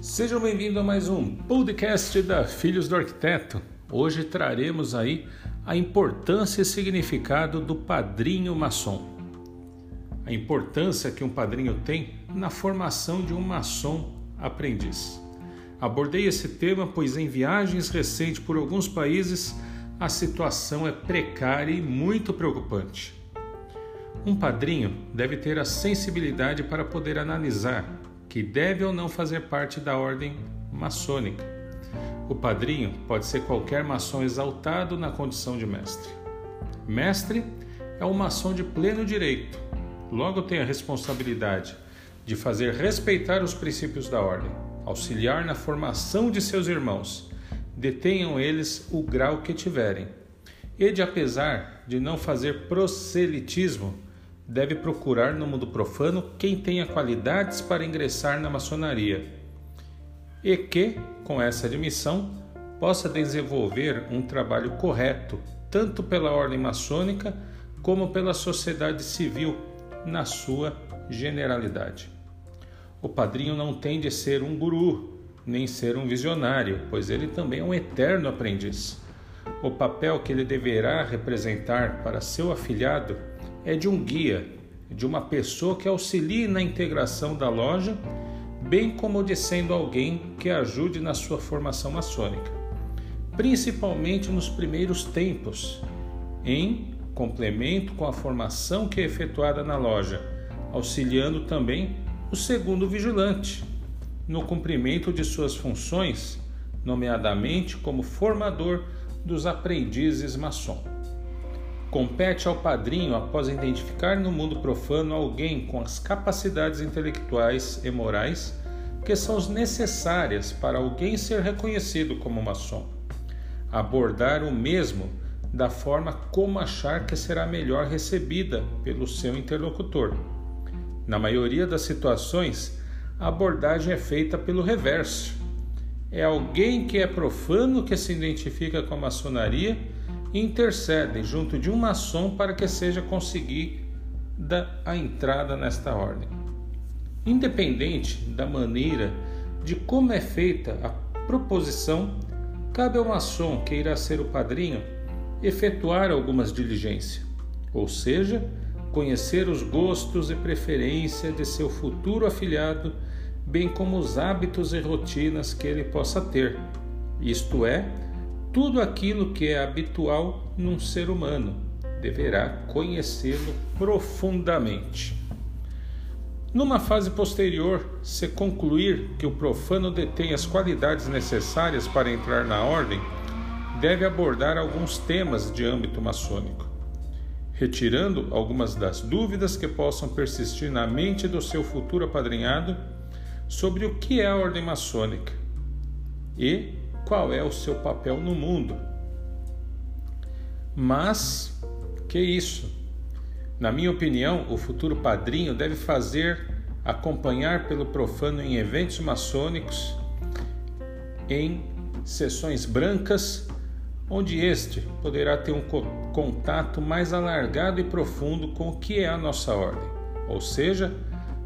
Sejam bem-vindos a mais um podcast da Filhos do Arquiteto. Hoje traremos aí a importância e significado do padrinho maçom. A importância que um padrinho tem na formação de um maçom aprendiz. Abordei esse tema pois em viagens recentes por alguns países a situação é precária e muito preocupante. Um padrinho deve ter a sensibilidade para poder analisar que deve ou não fazer parte da ordem maçônica. O padrinho pode ser qualquer maçom exaltado na condição de mestre. Mestre é um maçom de pleno direito, logo tem a responsabilidade de fazer respeitar os princípios da ordem, auxiliar na formação de seus irmãos, detenham eles o grau que tiverem, e de apesar de não fazer proselitismo, deve procurar no mundo profano quem tenha qualidades para ingressar na maçonaria e que, com essa admissão, possa desenvolver um trabalho correto, tanto pela ordem maçônica como pela sociedade civil, na sua generalidade. O padrinho não tem de ser um guru, nem ser um visionário, pois ele também é um eterno aprendiz. O papel que ele deverá representar para seu afilhado é de um guia, de uma pessoa que auxilie na integração da loja, bem como de sendo alguém que ajude na sua formação maçônica, principalmente nos primeiros tempos, em complemento com a formação que é efetuada na loja, auxiliando também o segundo vigilante no cumprimento de suas funções, nomeadamente como formador dos aprendizes maçom. Compete ao padrinho, após identificar no mundo profano alguém com as capacidades intelectuais e morais que são necessárias para alguém ser reconhecido como maçom, abordar o mesmo da forma como achar que será melhor recebida pelo seu interlocutor. Na maioria das situações, a abordagem é feita pelo reverso. É alguém que é profano que se identifica com a maçonaria intercedem junto de um maçom para que seja conseguida a entrada nesta ordem. Independente da maneira de como é feita a proposição, cabe ao maçom que irá ser o padrinho efetuar algumas diligências, ou seja, conhecer os gostos e preferências de seu futuro afiliado, bem como os hábitos e rotinas que ele possa ter, isto é, tudo aquilo que é habitual num ser humano, deverá conhecê-lo profundamente. Numa fase posterior, se concluir que o profano detém as qualidades necessárias para entrar na ordem, deve abordar alguns temas de âmbito maçônico, retirando algumas das dúvidas que possam persistir na mente do seu futuro apadrinhado sobre o que é a ordem maçônica e qual é o seu papel no mundo. Mas, que isso? Na minha opinião, o futuro padrinho deve fazer acompanhar pelo profano em eventos maçônicos, em sessões brancas, onde este poderá ter um contato mais alargado e profundo com o que é a nossa ordem, ou seja,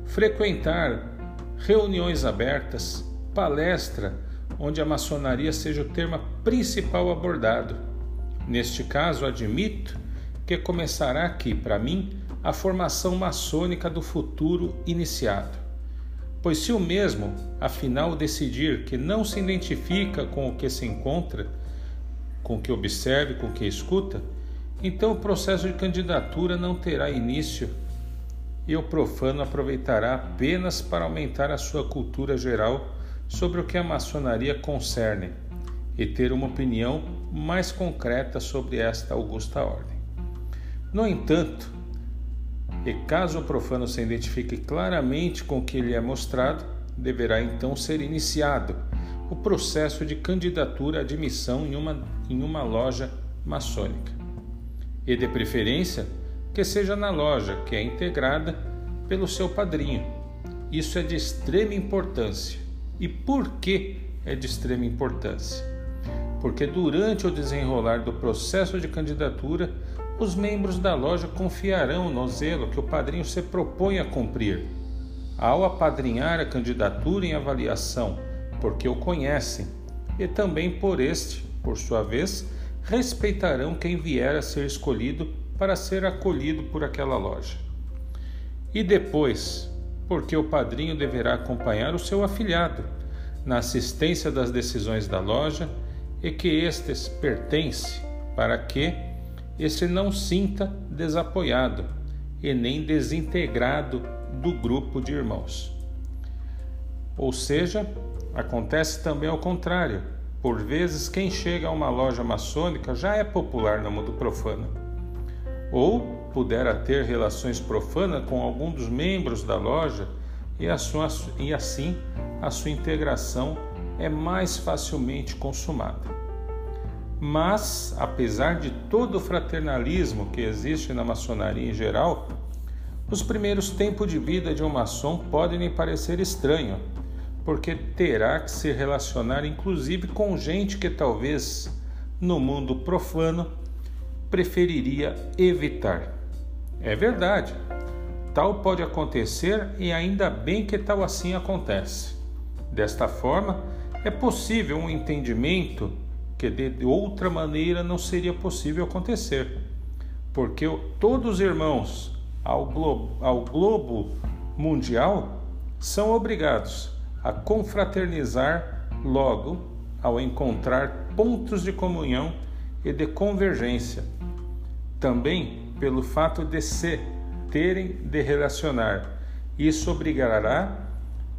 frequentar reuniões abertas, palestra onde a maçonaria seja o tema principal abordado. Neste caso, admito que começará aqui, para mim, a formação maçônica do futuro iniciado. Pois, se o mesmo, afinal, decidir que não se identifica com o que se encontra, com o que observe, com o que escuta, então o processo de candidatura não terá início e o profano aproveitará apenas para aumentar a sua cultura geral sobre o que a maçonaria concerne e ter uma opinião mais concreta sobre esta augusta ordem. No entanto, e caso o profano se identifique claramente com o que lhe é mostrado, deverá então ser iniciado o processo de candidatura à admissão em uma, em uma loja maçônica. E de preferência, que seja na loja que é integrada pelo seu padrinho. Isso é de extrema importância e por que é de extrema importância? Porque durante o desenrolar do processo de candidatura, os membros da loja confiarão no zelo que o padrinho se propõe a cumprir. Ao apadrinhar a candidatura em avaliação porque o conhecem, e também por este, por sua vez, respeitarão quem vier a ser escolhido para ser acolhido por aquela loja. E depois, porque o padrinho deverá acompanhar o seu afilhado na assistência das decisões da loja e que estes pertence para que este não sinta desapoiado e nem desintegrado do grupo de irmãos. Ou seja, acontece também ao contrário. Por vezes, quem chega a uma loja maçônica já é popular no mundo profano. Ou pudera ter relações profanas com algum dos membros da loja e, sua, e assim a sua integração é mais facilmente consumada. Mas, apesar de todo o fraternalismo que existe na maçonaria em geral, os primeiros tempos de vida de um maçom podem lhe parecer estranho, porque terá que se relacionar inclusive com gente que talvez no mundo profano preferiria evitar. É verdade, tal pode acontecer e ainda bem que tal assim acontece. Desta forma, é possível um entendimento que de outra maneira não seria possível acontecer, porque todos os irmãos ao globo, ao globo mundial são obrigados a confraternizar logo ao encontrar pontos de comunhão e de convergência. Também pelo fato de se terem de relacionar. Isso obrigará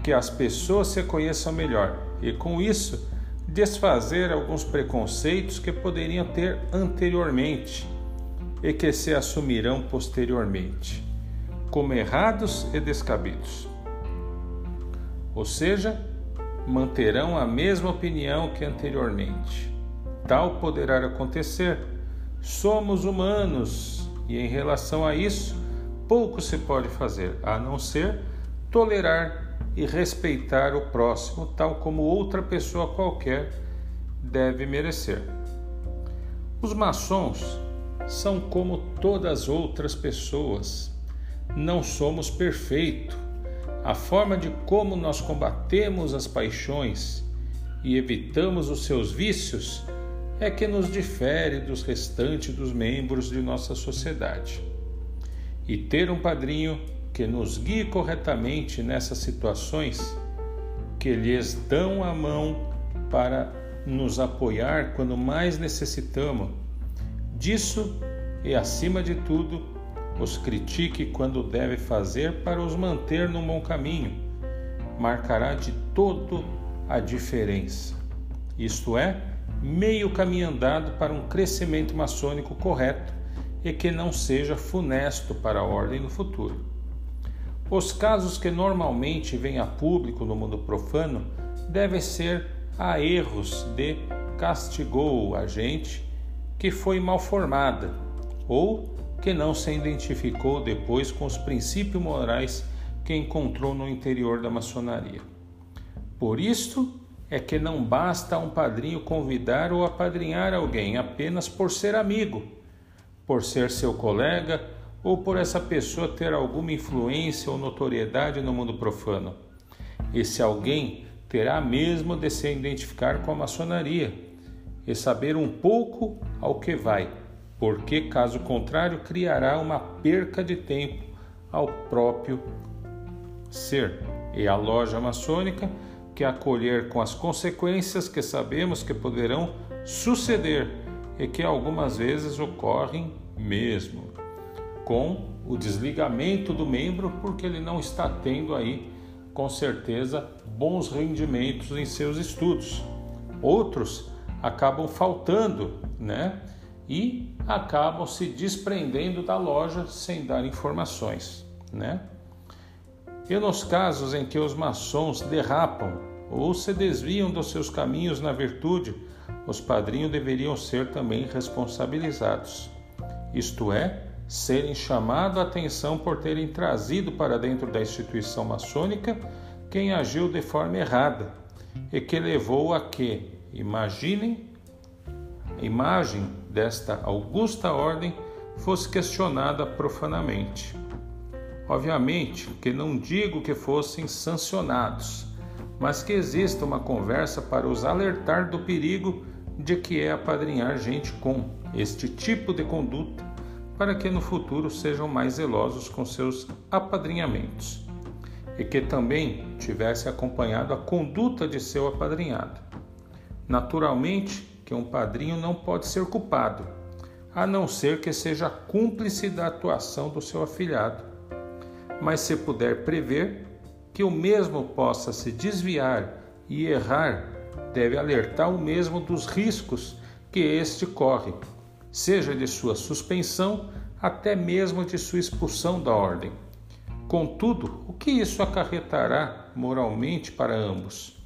que as pessoas se conheçam melhor e, com isso, desfazer alguns preconceitos que poderiam ter anteriormente e que se assumirão posteriormente, como errados e descabidos. Ou seja, manterão a mesma opinião que anteriormente. Tal poderá acontecer. Somos humanos e, em relação a isso, pouco se pode fazer, a não ser tolerar e respeitar o próximo, tal como outra pessoa qualquer deve merecer. Os maçons são como todas as outras pessoas. Não somos perfeitos. A forma de como nós combatemos as paixões e evitamos os seus vícios é que nos difere dos restantes dos membros de nossa sociedade. E ter um padrinho que nos guie corretamente nessas situações, que lhes dão a mão para nos apoiar quando mais necessitamos, Disso e, acima de tudo, os critique quando deve fazer para os manter num bom caminho. Marcará de todo a diferença. Isto é, meio caminho andado para um crescimento maçônico correto e que não seja funesto para a ordem no futuro. Os casos que normalmente vêm a público no mundo profano devem ser a erros de castigou o agente que foi mal formada ou que não se identificou depois com os princípios morais que encontrou no interior da maçonaria. Por isto é que não basta um padrinho convidar ou apadrinhar alguém apenas por ser amigo, por ser seu colega ou por essa pessoa ter alguma influência ou notoriedade no mundo profano. Esse alguém terá mesmo de se identificar com a maçonaria e saber um pouco ao que vai, porque, caso contrário, criará uma perca de tempo ao próprio ser. E a loja maçônica que acolher com as consequências que sabemos que poderão suceder e que algumas vezes ocorrem mesmo, com o desligamento do membro porque ele não está tendo aí, com certeza, bons rendimentos em seus estudos. Outros acabam faltando, né? E acabam se desprendendo da loja sem dar informações, né? E nos casos em que os maçons derrapam ou se desviam dos seus caminhos na virtude, os padrinhos deveriam ser também responsabilizados. Isto é, serem chamados a atenção por terem trazido para dentro da instituição maçônica quem agiu de forma errada e que levou a que Imaginem a imagem desta augusta ordem fosse questionada profanamente. Obviamente que não digo que fossem sancionados, mas que exista uma conversa para os alertar do perigo de que é apadrinhar gente com este tipo de conduta, para que no futuro sejam mais zelosos com seus apadrinhamentos e que também tivesse acompanhado a conduta de seu apadrinhado. Naturalmente que um padrinho não pode ser culpado, a não ser que seja cúmplice da atuação do seu afilhado. Mas se puder prever que o mesmo possa se desviar e errar, deve alertar o mesmo dos riscos que este corre, seja de sua suspensão até mesmo de sua expulsão da ordem. Contudo, o que isso acarretará moralmente para ambos?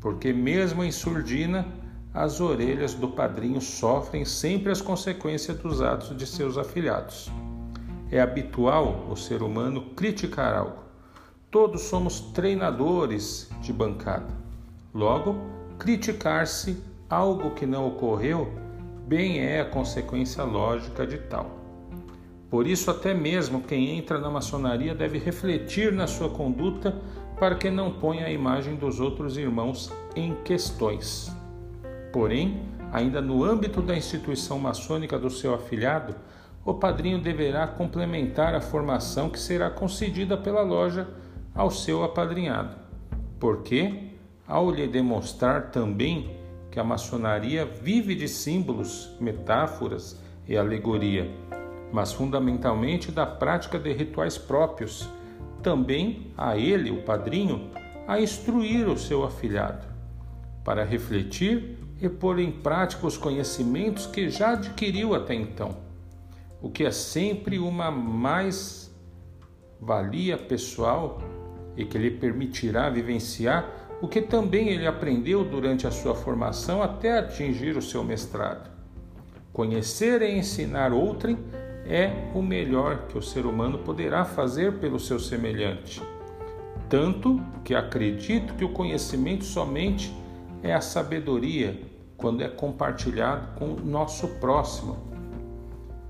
Porque, mesmo em surdina, as orelhas do padrinho sofrem sempre as consequências dos atos de seus afilhados. É habitual o ser humano criticar algo. Todos somos treinadores de bancada. Logo, criticar-se algo que não ocorreu bem é a consequência lógica de tal. Por isso, até mesmo quem entra na maçonaria deve refletir na sua conduta para que não ponha a imagem dos outros irmãos em questões. Porém, ainda no âmbito da instituição maçônica do seu afilhado, o padrinho deverá complementar a formação que será concedida pela loja ao seu apadrinhado. Porque, ao lhe demonstrar também que a maçonaria vive de símbolos, metáforas e alegoria, mas fundamentalmente da prática de rituais próprios. Também a ele, o padrinho, a instruir o seu afilhado, para refletir e pôr em prática os conhecimentos que já adquiriu até então, o que é sempre uma mais valia pessoal e que lhe permitirá vivenciar o que também ele aprendeu durante a sua formação até atingir o seu mestrado. Conhecer e ensinar outrem é o melhor que o ser humano poderá fazer pelo seu semelhante. Tanto que acredito que o conhecimento somente é a sabedoria quando é compartilhado com o nosso próximo.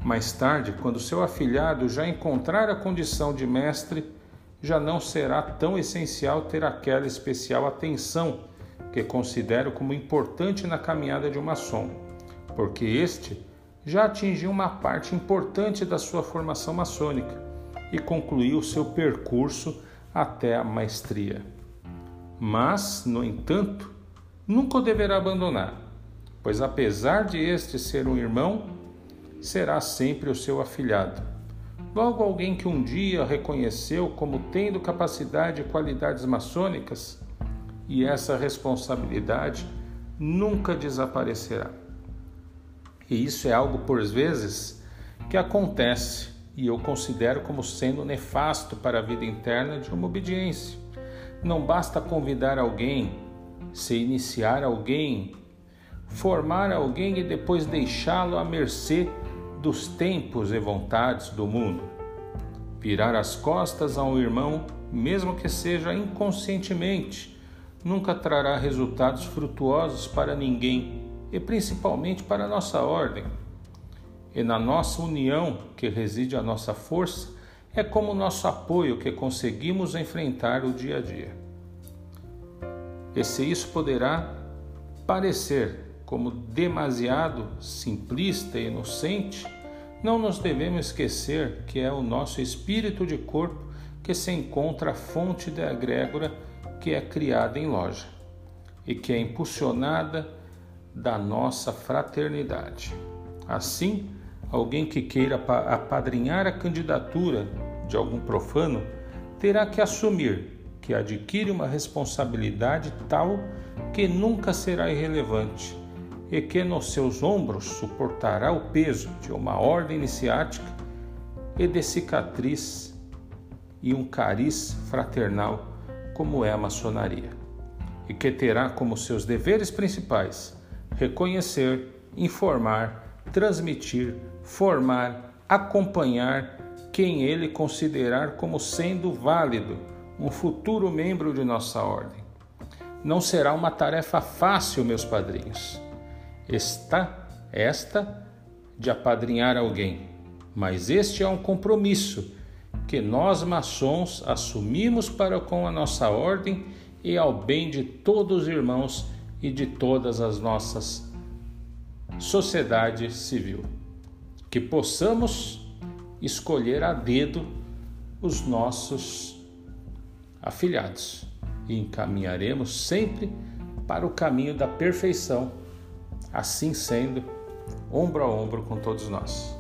Mais tarde, quando seu afilhado já encontrar a condição de mestre, já não será tão essencial ter aquela especial atenção que considero como importante na caminhada de uma som, porque este já atingiu uma parte importante da sua formação maçônica e concluiu seu percurso até a maestria. Mas, no entanto, nunca o deverá abandonar, pois apesar de este ser um irmão, será sempre o seu afilhado. Logo, alguém que um dia reconheceu como tendo capacidade e qualidades maçônicas, e essa responsabilidade nunca desaparecerá. E isso é algo, por vezes, que acontece e eu considero como sendo nefasto para a vida interna de uma obediência. Não basta convidar alguém, se iniciar alguém, formar alguém e depois deixá-lo à mercê dos tempos e vontades do mundo. Virar as costas a um irmão, mesmo que seja inconscientemente, nunca trará resultados frutuosos para ninguém e principalmente para a nossa ordem. E na nossa união que reside a nossa força, é como nosso apoio que conseguimos enfrentar o dia a dia. E se isso poderá parecer como demasiado simplista e inocente, não nos devemos esquecer que é o nosso espírito de corpo que se encontra a fonte da egrégora que é criada em loja e que é impulsionada da nossa fraternidade. Assim, alguém que queira apadrinhar a candidatura de algum profano terá que assumir que adquire uma responsabilidade tal que nunca será irrelevante e que nos seus ombros suportará o peso de uma ordem iniciática e de cicatriz e um cariz fraternal como é a maçonaria, e que terá como seus deveres principais reconhecer, informar, transmitir, formar, acompanhar quem ele considerar como sendo válido, um futuro membro de nossa ordem. Não será uma tarefa fácil, meus padrinhos. Está esta de apadrinhar alguém, mas este é um compromisso que nós maçons assumimos para com a nossa ordem e ao bem de todos os irmãos e de todas as nossas sociedade civil. Que possamos escolher a dedo os nossos afilhados e encaminharemos sempre para o caminho da perfeição, assim sendo, ombro a ombro com todos nós.